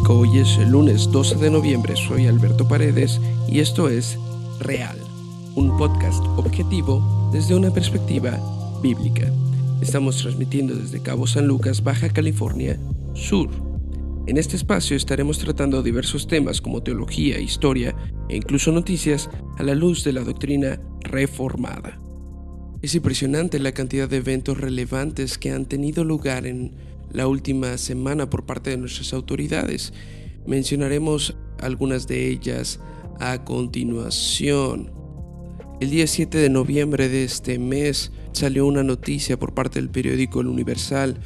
Hoy es el lunes 12 de noviembre. Soy Alberto Paredes y esto es Real, un podcast objetivo desde una perspectiva bíblica. Estamos transmitiendo desde Cabo San Lucas, Baja California, Sur. En este espacio estaremos tratando diversos temas como teología, historia e incluso noticias a la luz de la doctrina reformada. Es impresionante la cantidad de eventos relevantes que han tenido lugar en la última semana por parte de nuestras autoridades. Mencionaremos algunas de ellas a continuación. El día 7 de noviembre de este mes salió una noticia por parte del periódico El Universal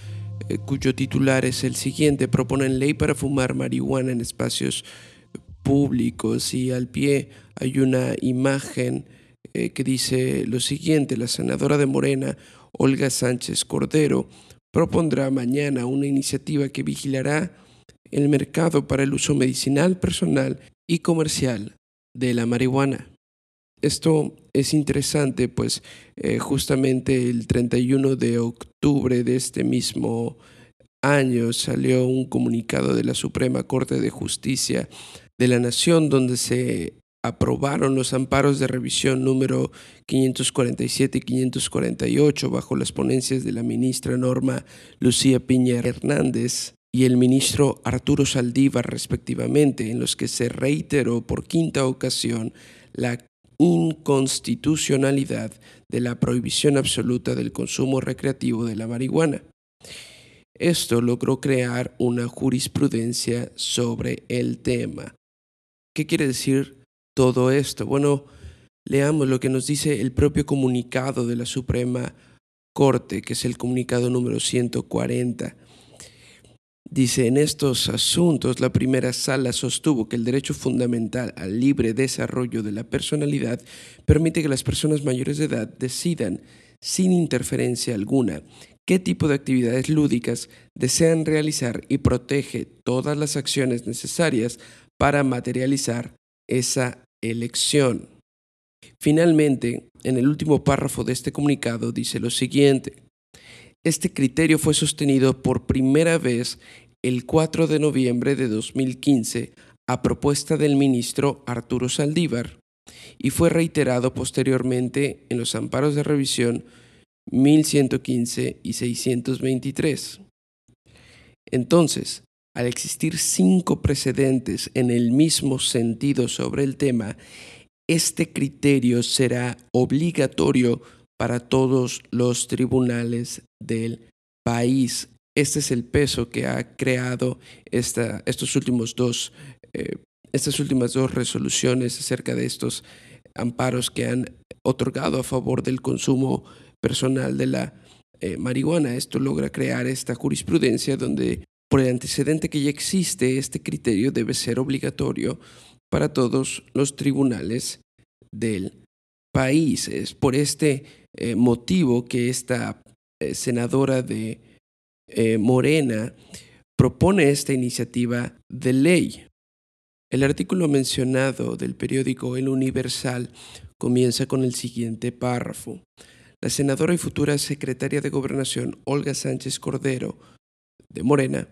eh, cuyo titular es el siguiente, proponen ley para fumar marihuana en espacios públicos y al pie hay una imagen eh, que dice lo siguiente, la senadora de Morena, Olga Sánchez Cordero, propondrá mañana una iniciativa que vigilará el mercado para el uso medicinal, personal y comercial de la marihuana. Esto es interesante, pues eh, justamente el 31 de octubre de este mismo año salió un comunicado de la Suprema Corte de Justicia de la Nación donde se aprobaron los amparos de revisión número 547 y 548 bajo las ponencias de la ministra Norma Lucía Piña Hernández y el ministro Arturo Saldívar respectivamente, en los que se reiteró por quinta ocasión la inconstitucionalidad de la prohibición absoluta del consumo recreativo de la marihuana. Esto logró crear una jurisprudencia sobre el tema. ¿Qué quiere decir todo esto? Bueno, leamos lo que nos dice el propio comunicado de la Suprema Corte, que es el comunicado número 140. Dice, en estos asuntos la primera sala sostuvo que el derecho fundamental al libre desarrollo de la personalidad permite que las personas mayores de edad decidan, sin interferencia alguna, qué tipo de actividades lúdicas desean realizar y protege todas las acciones necesarias para materializar esa elección. Finalmente, en el último párrafo de este comunicado dice lo siguiente. Este criterio fue sostenido por primera vez el 4 de noviembre de 2015 a propuesta del ministro Arturo Saldívar y fue reiterado posteriormente en los amparos de revisión 1115 y 623. Entonces, al existir cinco precedentes en el mismo sentido sobre el tema, este criterio será obligatorio para todos los tribunales del país. Este es el peso que ha creado estos últimos dos, eh, estas últimas dos resoluciones acerca de estos amparos que han otorgado a favor del consumo personal de la eh, marihuana. Esto logra crear esta jurisprudencia donde por el antecedente que ya existe, este criterio debe ser obligatorio para todos los tribunales del país. Es por este eh, motivo que esta eh, senadora de eh, Morena propone esta iniciativa de ley. El artículo mencionado del periódico El Universal comienza con el siguiente párrafo. La senadora y futura secretaria de Gobernación, Olga Sánchez Cordero, de Morena,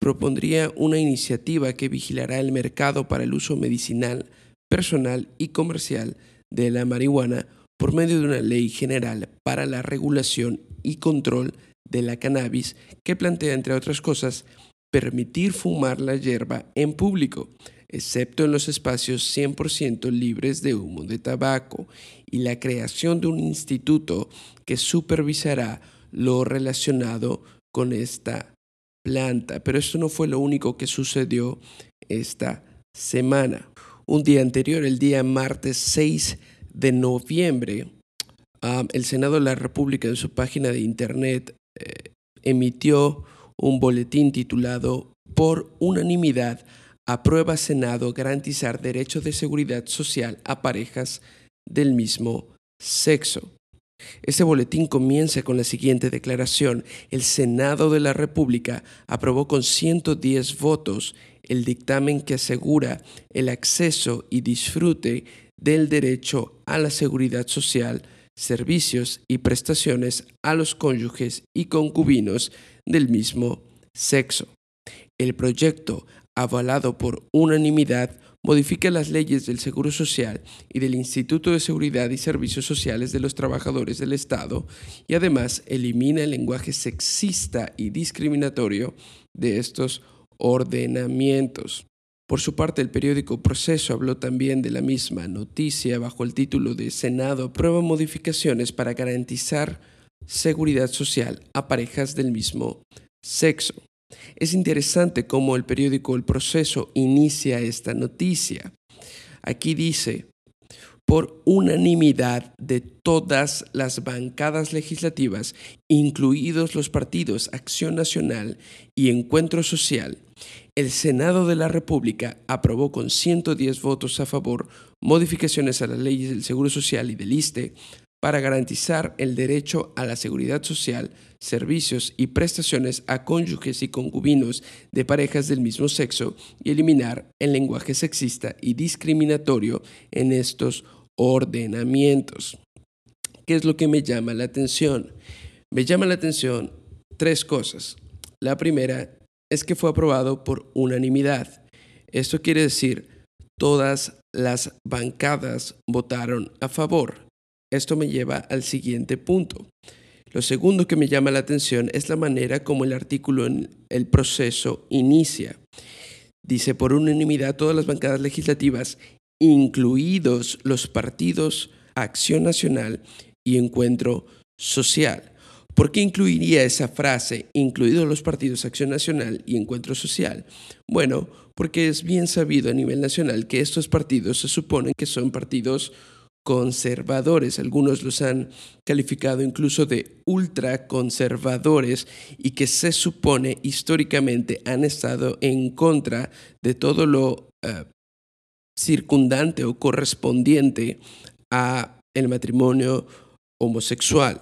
propondría una iniciativa que vigilará el mercado para el uso medicinal, personal y comercial de la marihuana por medio de una ley general para la regulación y control de la cannabis que plantea, entre otras cosas, permitir fumar la hierba en público, excepto en los espacios 100% libres de humo de tabaco, y la creación de un instituto que supervisará lo relacionado con esta planta. Pero esto no fue lo único que sucedió esta semana. Un día anterior, el día martes 6 de noviembre, el Senado de la República en su página de internet eh, emitió un boletín titulado Por unanimidad aprueba Senado garantizar derecho de seguridad social a parejas del mismo sexo. Este boletín comienza con la siguiente declaración. El Senado de la República aprobó con 110 votos el dictamen que asegura el acceso y disfrute del derecho a la seguridad social, servicios y prestaciones a los cónyuges y concubinos del mismo sexo. El proyecto, avalado por unanimidad, modifica las leyes del Seguro Social y del Instituto de Seguridad y Servicios Sociales de los Trabajadores del Estado y además elimina el lenguaje sexista y discriminatorio de estos ordenamientos. Por su parte, el periódico Proceso habló también de la misma noticia bajo el título de Senado aprueba modificaciones para garantizar seguridad social a parejas del mismo sexo. Es interesante cómo el periódico El Proceso inicia esta noticia. Aquí dice, por unanimidad de todas las bancadas legislativas, incluidos los partidos Acción Nacional y Encuentro Social, el Senado de la República aprobó con 110 votos a favor modificaciones a las leyes del Seguro Social y del ISTE para garantizar el derecho a la seguridad social, servicios y prestaciones a cónyuges y concubinos de parejas del mismo sexo y eliminar el lenguaje sexista y discriminatorio en estos ordenamientos. ¿Qué es lo que me llama la atención? Me llama la atención tres cosas. La primera es que fue aprobado por unanimidad. Esto quiere decir, todas las bancadas votaron a favor. Esto me lleva al siguiente punto. Lo segundo que me llama la atención es la manera como el artículo en el proceso inicia. Dice, por unanimidad, todas las bancadas legislativas, incluidos los partidos Acción Nacional y Encuentro Social. ¿Por qué incluiría esa frase, incluidos los partidos Acción Nacional y Encuentro Social? Bueno, porque es bien sabido a nivel nacional que estos partidos se suponen que son partidos conservadores. Algunos los han calificado incluso de ultraconservadores y que se supone históricamente han estado en contra de todo lo eh, circundante o correspondiente a el matrimonio homosexual.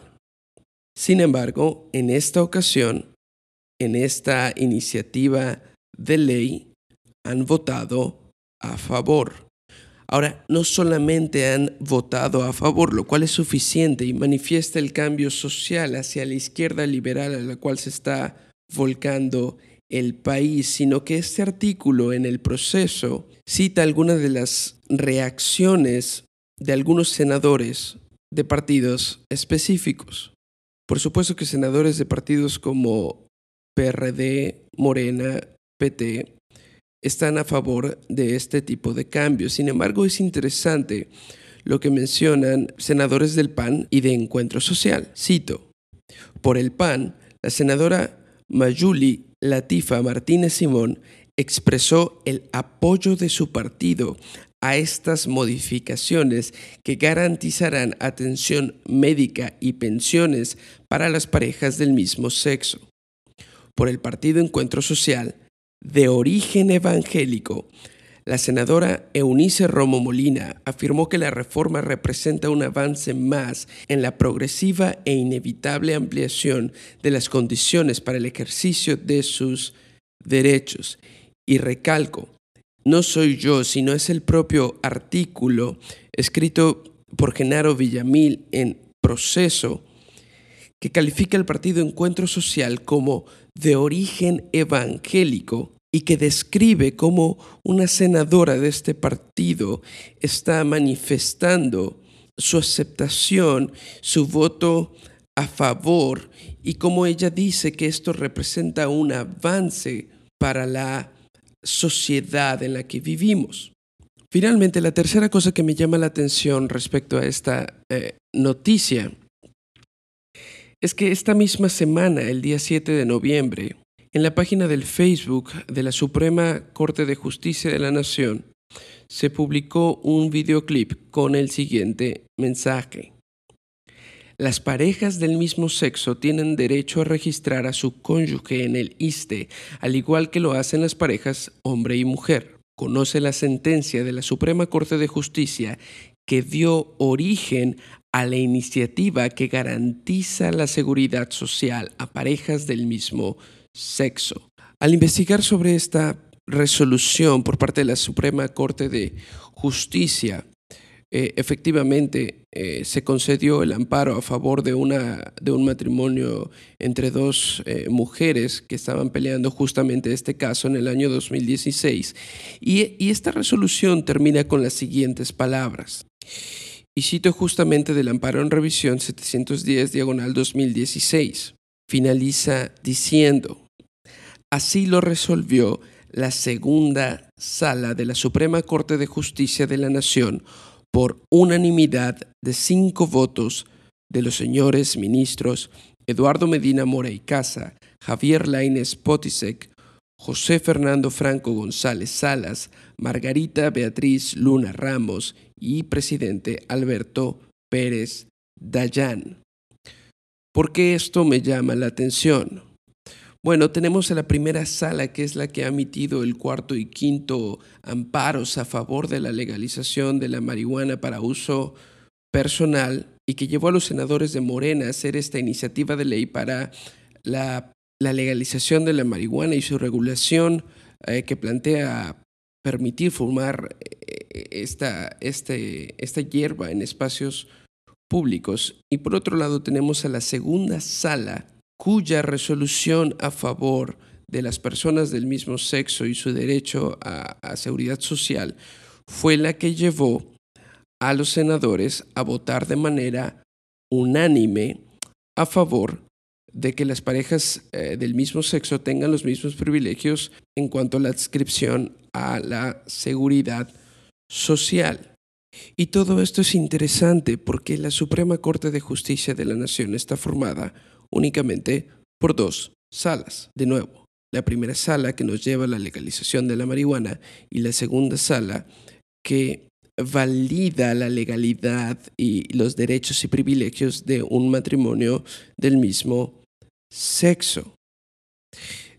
Sin embargo, en esta ocasión, en esta iniciativa de ley, han votado a favor. Ahora, no solamente han votado a favor, lo cual es suficiente y manifiesta el cambio social hacia la izquierda liberal a la cual se está volcando el país, sino que este artículo en el proceso cita algunas de las reacciones de algunos senadores de partidos específicos. Por supuesto que senadores de partidos como PRD, Morena, PT, están a favor de este tipo de cambios. Sin embargo, es interesante lo que mencionan senadores del PAN y de Encuentro Social. Cito, por el PAN, la senadora Mayuli Latifa Martínez Simón expresó el apoyo de su partido a estas modificaciones que garantizarán atención médica y pensiones para las parejas del mismo sexo. Por el Partido Encuentro Social, de origen evangélico, la senadora Eunice Romo Molina afirmó que la reforma representa un avance más en la progresiva e inevitable ampliación de las condiciones para el ejercicio de sus derechos. Y recalco, no soy yo, sino es el propio artículo escrito por Genaro Villamil en proceso que califica el partido Encuentro Social como de origen evangélico y que describe cómo una senadora de este partido está manifestando su aceptación, su voto a favor y cómo ella dice que esto representa un avance para la sociedad en la que vivimos. Finalmente, la tercera cosa que me llama la atención respecto a esta eh, noticia es que esta misma semana, el día 7 de noviembre, en la página del Facebook de la Suprema Corte de Justicia de la Nación, se publicó un videoclip con el siguiente mensaje. Las parejas del mismo sexo tienen derecho a registrar a su cónyuge en el ISTE, al igual que lo hacen las parejas hombre y mujer. Conoce la sentencia de la Suprema Corte de Justicia que dio origen a la iniciativa que garantiza la seguridad social a parejas del mismo sexo. Al investigar sobre esta resolución por parte de la Suprema Corte de Justicia, eh, efectivamente eh, se concedió el amparo a favor de, una, de un matrimonio entre dos eh, mujeres que estaban peleando justamente este caso en el año 2016. Y, y esta resolución termina con las siguientes palabras. Y cito justamente del amparo en revisión 710 diagonal 2016. Finaliza diciendo, así lo resolvió la segunda sala de la Suprema Corte de Justicia de la Nación por unanimidad de cinco votos de los señores ministros Eduardo Medina Mora y Casa, Javier Lainez Potisek, José Fernando Franco González Salas, Margarita Beatriz Luna Ramos y presidente Alberto Pérez Dayán. ¿Por qué esto me llama la atención? Bueno, tenemos a la primera sala, que es la que ha emitido el cuarto y quinto amparos a favor de la legalización de la marihuana para uso personal y que llevó a los senadores de Morena a hacer esta iniciativa de ley para la, legalización de la marihuana y su regulación eh, que plantea permitir fumar eh, esta, este, esta hierba en espacios públicos. Y por otro lado tenemos a la segunda sala, cuya resolución a favor de las personas del mismo sexo y su derecho a, seguridad social fue la que llevó a los senadores a votar de manera unánime a favor de que las parejas eh, del mismo sexo tengan los mismos privilegios en cuanto a la adscripción a la seguridad social. Y todo esto es interesante porque la Suprema Corte de Justicia de la Nación está formada únicamente por dos salas. De nuevo, la primera sala que nos lleva a la legalización de la marihuana y la segunda sala que valida la legalidad y los derechos y privilegios de un matrimonio del mismo sexo.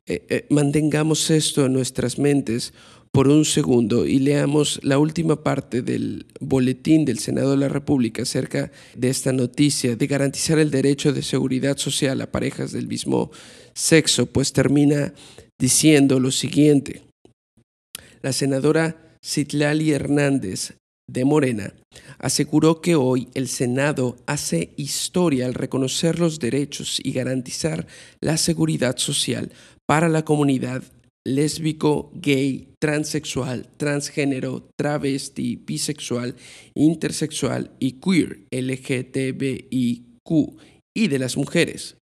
Eh, eh, mantengamos esto en nuestras mentes por un segundo y leamos la última parte del boletín del Senado de la República acerca de esta noticia de garantizar el derecho de seguridad social a parejas del mismo sexo, pues termina diciendo lo siguiente. La senadora Citlali Hernández de Morena aseguró que hoy el Senado hace historia al reconocer los derechos y garantizar la seguridad social para la comunidad lésbico, gay, transexual, transgénero, travesti, bisexual, intersexual y queer, LGTBIQ, y de las mujeres.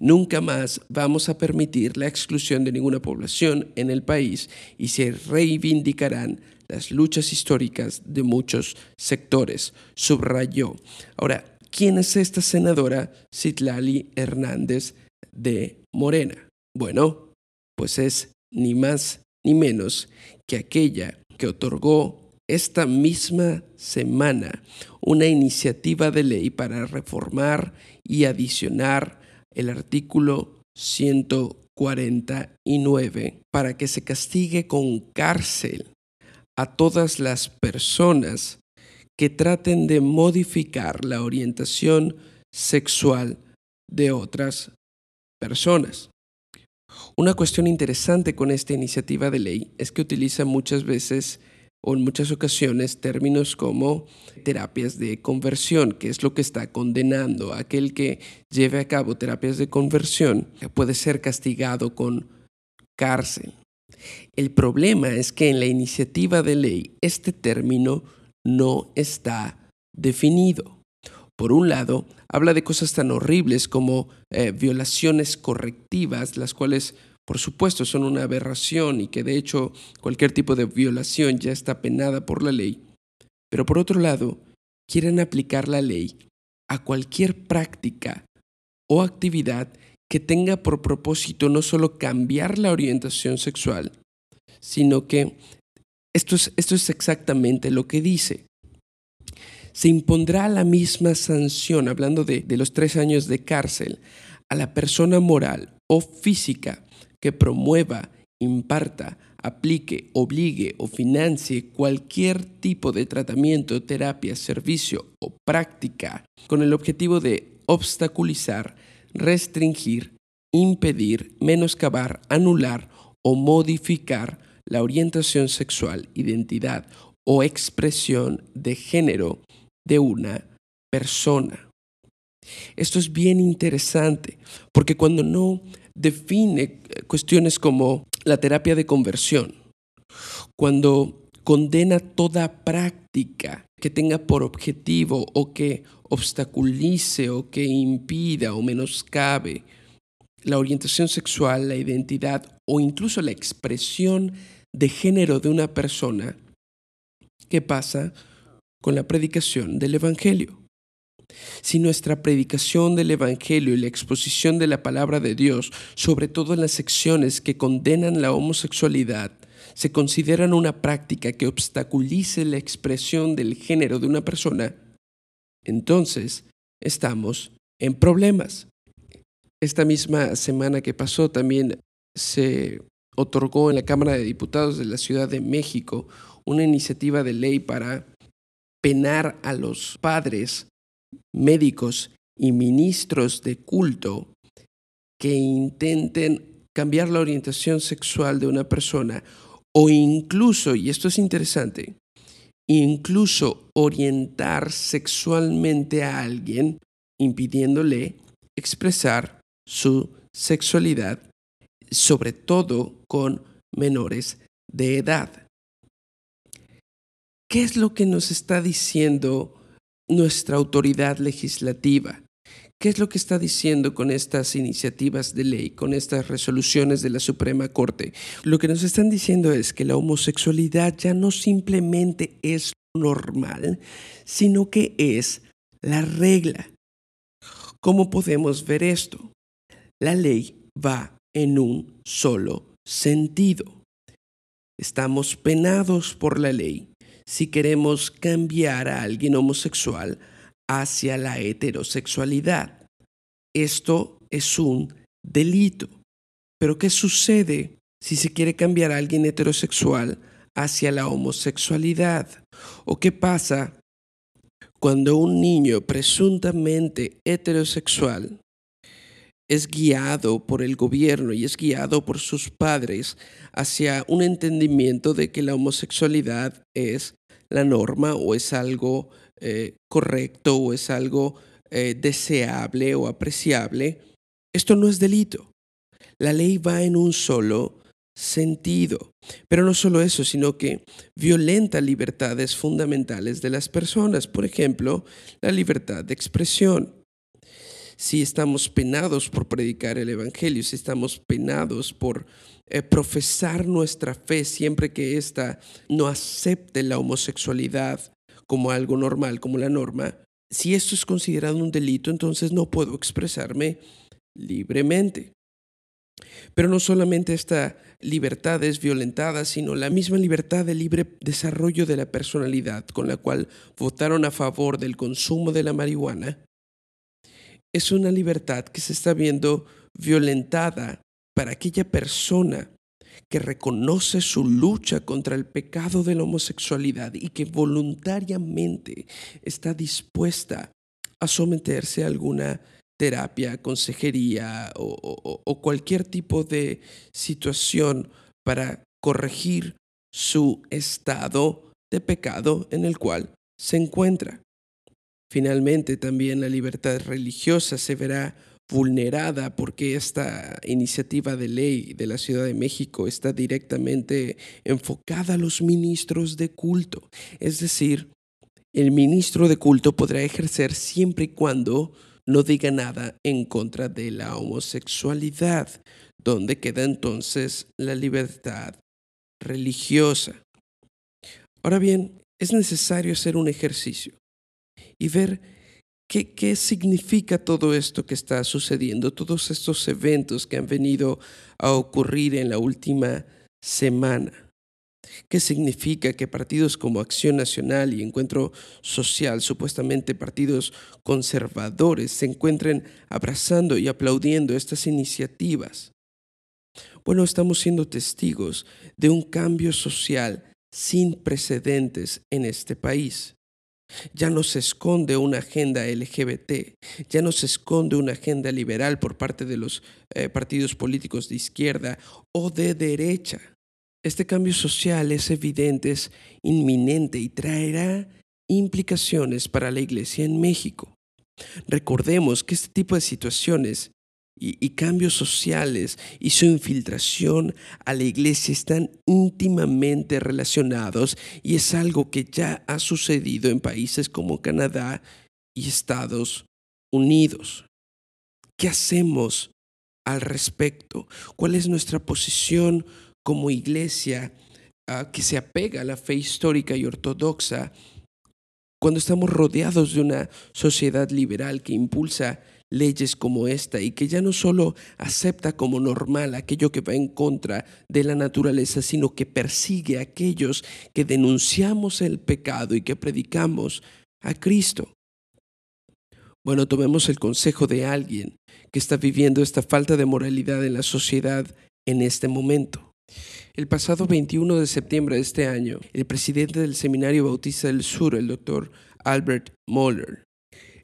Nunca más vamos a permitir la exclusión de ninguna población en el país y se reivindicarán las luchas históricas de muchos sectores, subrayó. Ahora, ¿quién es esta senadora Citlali Hernández de Morena? Bueno, pues es ni más ni menos que aquella que otorgó esta misma semana una iniciativa de ley para reformar y adicionar el artículo 149 para que se castigue con cárcel a todas las personas que traten de modificar la orientación sexual de otras personas. Una cuestión interesante con esta iniciativa de ley es que utiliza muchas veces o en muchas ocasiones términos como terapias de conversión, que es lo que está condenando. Aquel que lleve a cabo terapias de conversión puede ser castigado con cárcel. El problema es que en la iniciativa de ley este término no está definido. Por un lado, habla de cosas tan horribles como eh, violaciones correctivas, las cuales por supuesto son una aberración y que de hecho cualquier tipo de violación ya está penada por la ley. Pero por otro lado, quieren aplicar la ley a cualquier práctica o actividad que tenga por propósito no solo cambiar la orientación sexual, sino que esto es, esto es exactamente lo que dice se impondrá la misma sanción, hablando de, los tres años de cárcel, a la persona moral o física que promueva, imparta, aplique, obligue o financie cualquier tipo de tratamiento, terapia, servicio o práctica con el objetivo de obstaculizar, restringir, impedir, menoscabar, anular o modificar la orientación sexual, identidad o expresión de género de una persona. Esto es bien interesante porque cuando no define cuestiones como la terapia de conversión, cuando condena toda práctica que tenga por objetivo o que obstaculice o que impida o menoscabe la orientación sexual, la identidad o incluso la expresión de género de una persona, ¿qué pasa con la predicación del Evangelio? Si nuestra predicación del Evangelio y la exposición de la palabra de Dios, sobre todo en las secciones que condenan la homosexualidad, se consideran una práctica que obstaculice la expresión del género de una persona, entonces estamos en problemas. Esta misma semana que pasó también se otorgó en la Cámara de Diputados de la Ciudad de México una iniciativa de ley para penar a los padres, médicos y ministros de culto que intenten cambiar la orientación sexual de una persona o incluso, y esto es interesante, incluso orientar sexualmente a alguien impidiéndole expresar su sexualidad, sobre todo con menores de edad. ¿Qué es lo que nos está diciendo nuestra autoridad legislativa? ¿Qué es lo que está diciendo con estas iniciativas de ley, con estas resoluciones de la Suprema Corte? Lo que nos están diciendo es que la homosexualidad ya no simplemente es normal, sino que es la regla. ¿Cómo podemos ver esto? La ley va en un solo sentido. Estamos penados por la ley si queremos cambiar a alguien homosexual hacia la heterosexualidad. Esto es un delito. Pero ¿qué sucede si se quiere cambiar a alguien heterosexual hacia la homosexualidad? ¿O qué pasa cuando un niño presuntamente heterosexual es guiado por el gobierno y es guiado por sus padres hacia un entendimiento de que la homosexualidad es la norma o es algo eh, correcto o es algo eh, deseable o apreciable, esto no es delito. La ley va en un solo sentido. Pero no solo eso, sino que violenta libertades fundamentales de las personas. Por ejemplo, la libertad de expresión. Si estamos penados por predicar el Evangelio, si estamos penados por eh, profesar nuestra fe siempre que ésta no acepte la homosexualidad como algo normal, como la norma, si esto es considerado un delito, entonces no puedo expresarme libremente. Pero no solamente esta libertad es violentada, sino la misma libertad de libre desarrollo de la personalidad con la cual votaron a favor del consumo de la marihuana, es una libertad que se está viendo violentada para aquella persona que reconoce su lucha contra el pecado de la homosexualidad y que voluntariamente está dispuesta a someterse a alguna terapia, consejería o, cualquier tipo de situación para corregir su estado de pecado en el cual se encuentra. Finalmente, también la libertad religiosa se verá vulnerada porque esta iniciativa de ley de la Ciudad de México está directamente enfocada a los ministros de culto. Es decir, el ministro de culto podrá ejercer siempre y cuando no diga nada en contra de la homosexualidad, donde queda entonces la libertad religiosa. Ahora bien, es necesario hacer un ejercicio y ver ¿Qué, significa todo esto que está sucediendo, todos estos eventos que han venido a ocurrir en la última semana? ¿Qué significa que partidos como Acción Nacional y Encuentro Social, supuestamente partidos conservadores, se encuentren abrazando y aplaudiendo estas iniciativas? Bueno, estamos siendo testigos de un cambio social sin precedentes en este país. Ya no se esconde una agenda LGBT, ya no se esconde una agenda liberal por parte de los eh, partidos políticos de izquierda o de derecha. Este cambio social es evidente, es inminente y traerá implicaciones para la iglesia en México. Recordemos que este tipo de situaciones y, cambios sociales y su infiltración a la iglesia están íntimamente relacionados y es algo que ya ha sucedido en países como Canadá y Estados Unidos. ¿Qué hacemos al respecto? ¿Cuál es nuestra posición como iglesia ah, que se apega a la fe histórica y ortodoxa cuando estamos rodeados de una sociedad liberal que impulsa leyes como esta y que ya no solo acepta como normal aquello que va en contra de la naturaleza, sino que persigue a aquellos que denunciamos el pecado y que predicamos a Cristo. Bueno, tomemos el consejo de alguien que está viviendo esta falta de moralidad en la sociedad en este momento. El pasado 21 de septiembre de este año, el presidente del Seminario Bautista del Sur, el doctor Albert Moller,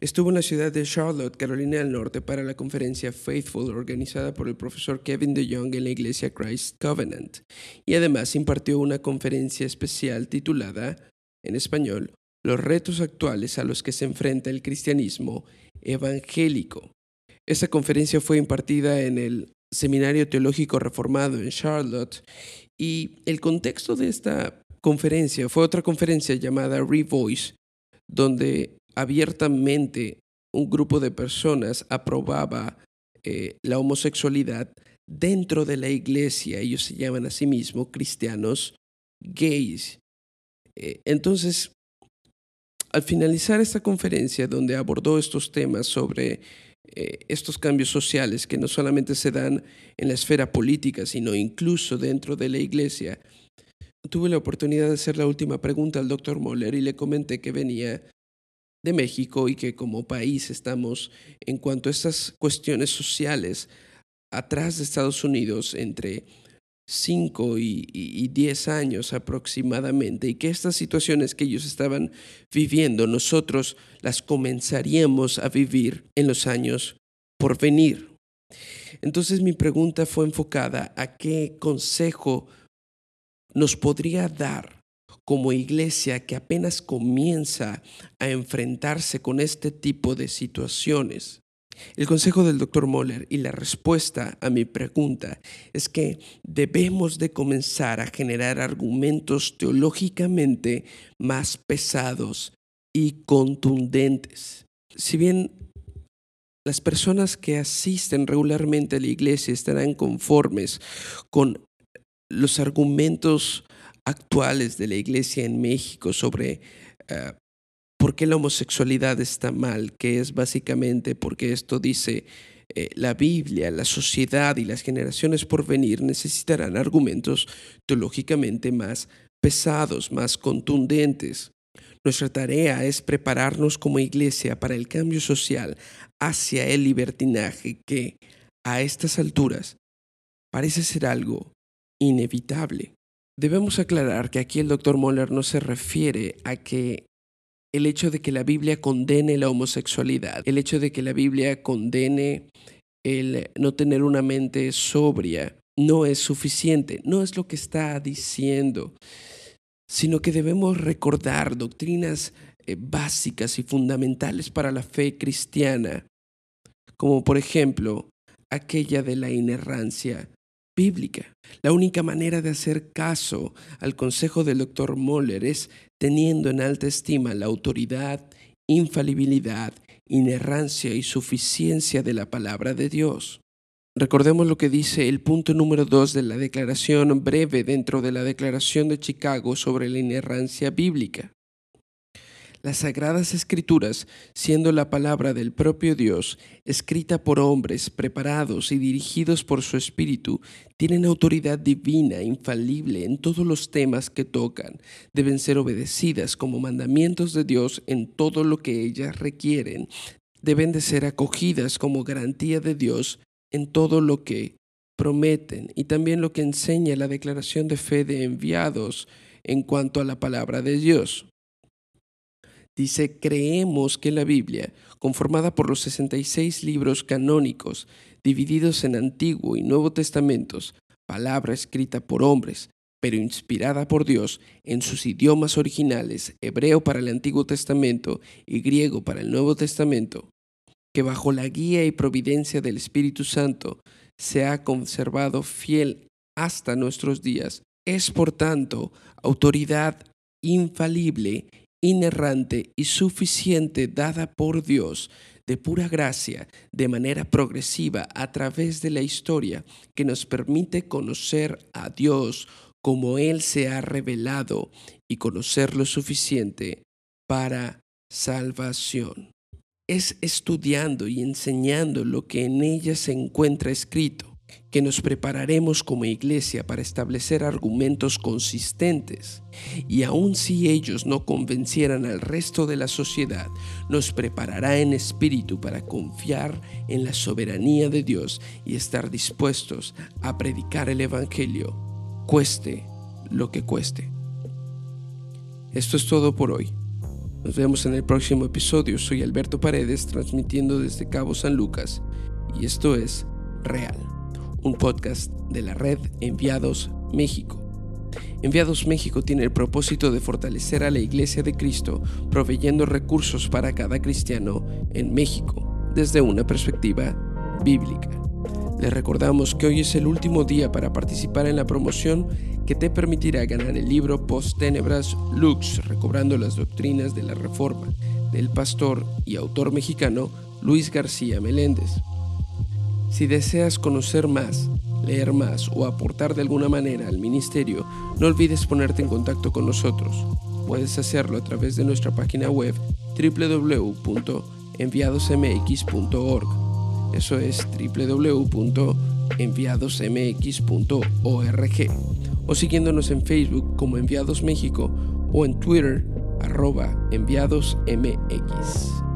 estuvo en la ciudad de Charlotte, Carolina del Norte, para la conferencia Faithful organizada por el profesor Kevin DeYoung en la iglesia Christ Covenant, y además impartió una conferencia especial titulada, en español, Los retos actuales a los que se enfrenta el cristianismo evangélico. Esta conferencia fue impartida en el Seminario Teológico Reformado en Charlotte y el contexto de esta conferencia fue otra conferencia llamada Revoice, donde abiertamente un grupo de personas aprobaba eh, la homosexualidad dentro de la iglesia. Ellos se llaman a sí mismos cristianos gays. Eh, entonces, al finalizar esta conferencia donde abordó estos temas sobre eh, estos cambios sociales que no solamente se dan en la esfera política, sino incluso dentro de la iglesia, tuve la oportunidad de hacer la última pregunta al doctor Moller y le comenté que venía de México y que como país estamos en cuanto a estas cuestiones sociales atrás de Estados Unidos entre 5 y, 10 años aproximadamente y que estas situaciones que ellos estaban viviendo nosotros las comenzaríamos a vivir en los años por venir. Entonces mi pregunta fue enfocada a qué consejo nos podría dar como iglesia que apenas comienza a enfrentarse con este tipo de situaciones. El consejo del doctor Moller y la respuesta a mi pregunta es que debemos de comenzar a generar argumentos teológicamente más pesados y contundentes. Si bien las personas que asisten regularmente a la iglesia estarán conformes con los argumentos actuales de la iglesia en México sobre eh, por qué la homosexualidad está mal, que es básicamente porque esto dice eh, la Biblia, la sociedad y las generaciones por venir necesitarán argumentos teológicamente más pesados, más contundentes. Nuestra tarea es prepararnos como iglesia para el cambio social hacia el libertinaje que, a estas alturas, parece ser algo inevitable. Debemos aclarar que aquí el doctor Moller no se refiere a que el hecho de que la Biblia condene la homosexualidad, el hecho de que la Biblia condene el no tener una mente sobria, no es suficiente, no es lo que está diciendo, sino que debemos recordar doctrinas eh, básicas y fundamentales para la fe cristiana, como por ejemplo aquella de la inerrancia La única manera de hacer caso al consejo del doctor Moller es teniendo en alta estima la autoridad, infalibilidad, inerrancia y suficiencia de la palabra de Dios. Recordemos lo que dice el punto número dos de la declaración breve dentro de la Declaración de Chicago sobre la inerrancia bíblica. Las sagradas escrituras, siendo la palabra del propio Dios, escrita por hombres preparados y dirigidos por su Espíritu, tienen autoridad divina, infalible en todos los temas que tocan. Deben ser obedecidas como mandamientos de Dios en todo lo que ellas requieren. Deben de ser acogidas como garantía de Dios en todo lo que prometen y también lo que enseña la declaración de fe de enviados en cuanto a la palabra de Dios. Dice, creemos que la Biblia, conformada por los 66 libros canónicos, divididos en Antiguo y Nuevo Testamentos, palabra escrita por hombres, pero inspirada por Dios en sus idiomas originales, hebreo para el Antiguo Testamento y griego para el Nuevo Testamento, que bajo la guía y providencia del Espíritu Santo se ha conservado fiel hasta nuestros días, es por tanto autoridad infalible, inerrante y suficiente dada por Dios de pura gracia, de manera progresiva a través de la historia, que nos permite conocer a Dios como Él se ha revelado y conocer lo suficiente para salvación. Es estudiando y enseñando lo que en ella se encuentra escrito que nos prepararemos como iglesia para establecer argumentos consistentes y aun si ellos no convencieran al resto de la sociedad, nos preparará en espíritu para confiar en la soberanía de Dios y estar dispuestos a predicar el Evangelio, cueste lo que cueste. Esto es todo por hoy. Nos vemos en el próximo episodio. Soy Alberto Paredes transmitiendo desde Cabo San Lucas y esto es Real un podcast de la red Enviados México. Enviados México tiene el propósito de fortalecer a la Iglesia de Cristo, proveyendo recursos para cada cristiano en México desde una perspectiva bíblica. Les recordamos que hoy es el último día para participar en la promoción que te permitirá ganar el libro Post Tenebras Lux, recobrando las doctrinas de la Reforma, del pastor y autor mexicano Luis García Meléndez. Si deseas conocer más, leer más o aportar de alguna manera al ministerio, no olvides ponerte en contacto con nosotros. Puedes hacerlo a través de nuestra página web www.enviadosmx.org. Eso es www.enviadosmx.org. O siguiéndonos en Facebook como Enviados México o en Twitter arroba enviadosmx.